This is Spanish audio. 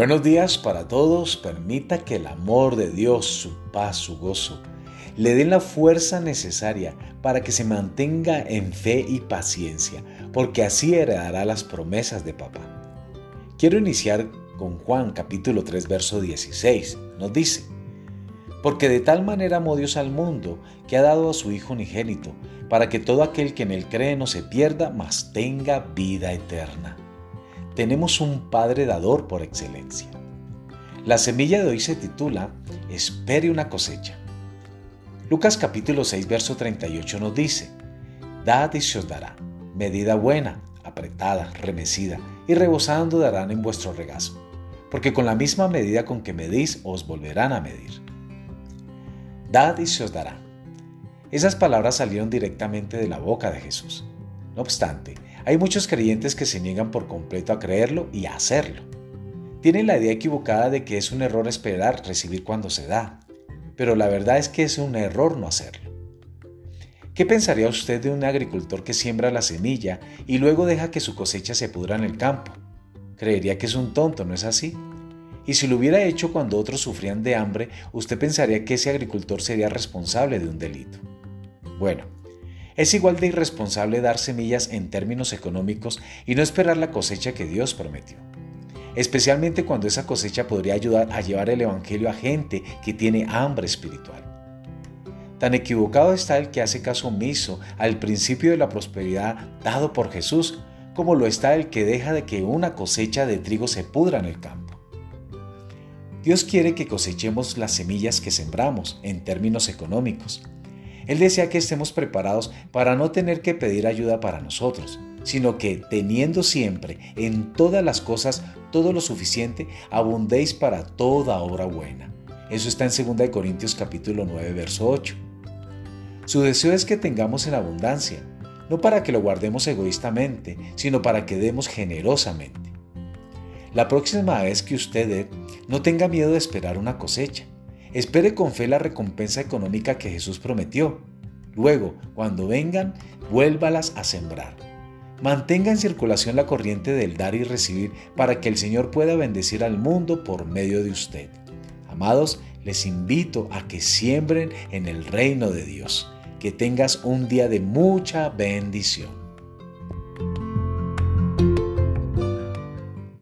Buenos días para todos. Permita que el amor de Dios, su paz, su gozo, le den la fuerza necesaria para que se mantenga en fe y paciencia, porque así heredará las promesas de papá. Quiero iniciar con Juan capítulo 3 verso 16. Nos dice, porque de tal manera amó Dios al mundo que ha dado a su Hijo unigénito, para que todo aquel que en él cree no se pierda, mas tenga vida eterna. Tenemos un Padre dador por excelencia. La semilla de hoy se titula Espere una cosecha. Lucas capítulo 6 verso 38 nos dice, Dad y se os dará, medida buena, apretada, remecida y rebosando darán en vuestro regazo, porque con la misma medida con que medís os volverán a medir. Dad y se os dará. Esas palabras salieron directamente de la boca de Jesús. No obstante, hay muchos creyentes que se niegan por completo a creerlo y a hacerlo. Tienen la idea equivocada de que es un error esperar recibir cuando se da, pero la verdad es que es un error no hacerlo. ¿Qué pensaría usted de un agricultor que siembra la semilla y luego deja que su cosecha se pudra en el campo? Creería que es un tonto, ¿no es así? Y si lo hubiera hecho cuando otros sufrían de hambre, usted pensaría que ese agricultor sería responsable de un delito. Bueno, es igual de irresponsable dar semillas en términos económicos y no esperar la cosecha que Dios prometió. Especialmente cuando esa cosecha podría ayudar a llevar el Evangelio a gente que tiene hambre espiritual. Tan equivocado está el que hace caso omiso al principio de la prosperidad dado por Jesús, como lo está el que deja de que una cosecha de trigo se pudra en el campo. Dios quiere que cosechemos las semillas que sembramos en términos económicos. Él desea que estemos preparados para no tener que pedir ayuda para nosotros, sino que teniendo siempre en todas las cosas todo lo suficiente, abundéis para toda obra buena. Eso está en 2 Corintios capítulo 9, verso 8. Su deseo es que tengamos en abundancia, no para que lo guardemos egoístamente, sino para que demos generosamente. La próxima vez que usted dé, no tenga miedo de esperar una cosecha. Espere con fe la recompensa económica que Jesús prometió. Luego, cuando vengan, vuélvalas a sembrar. Mantenga en circulación la corriente del dar y recibir para que el Señor pueda bendecir al mundo por medio de usted. Amados, les invito a que siembren en el reino de Dios. Que tengas un día de mucha bendición.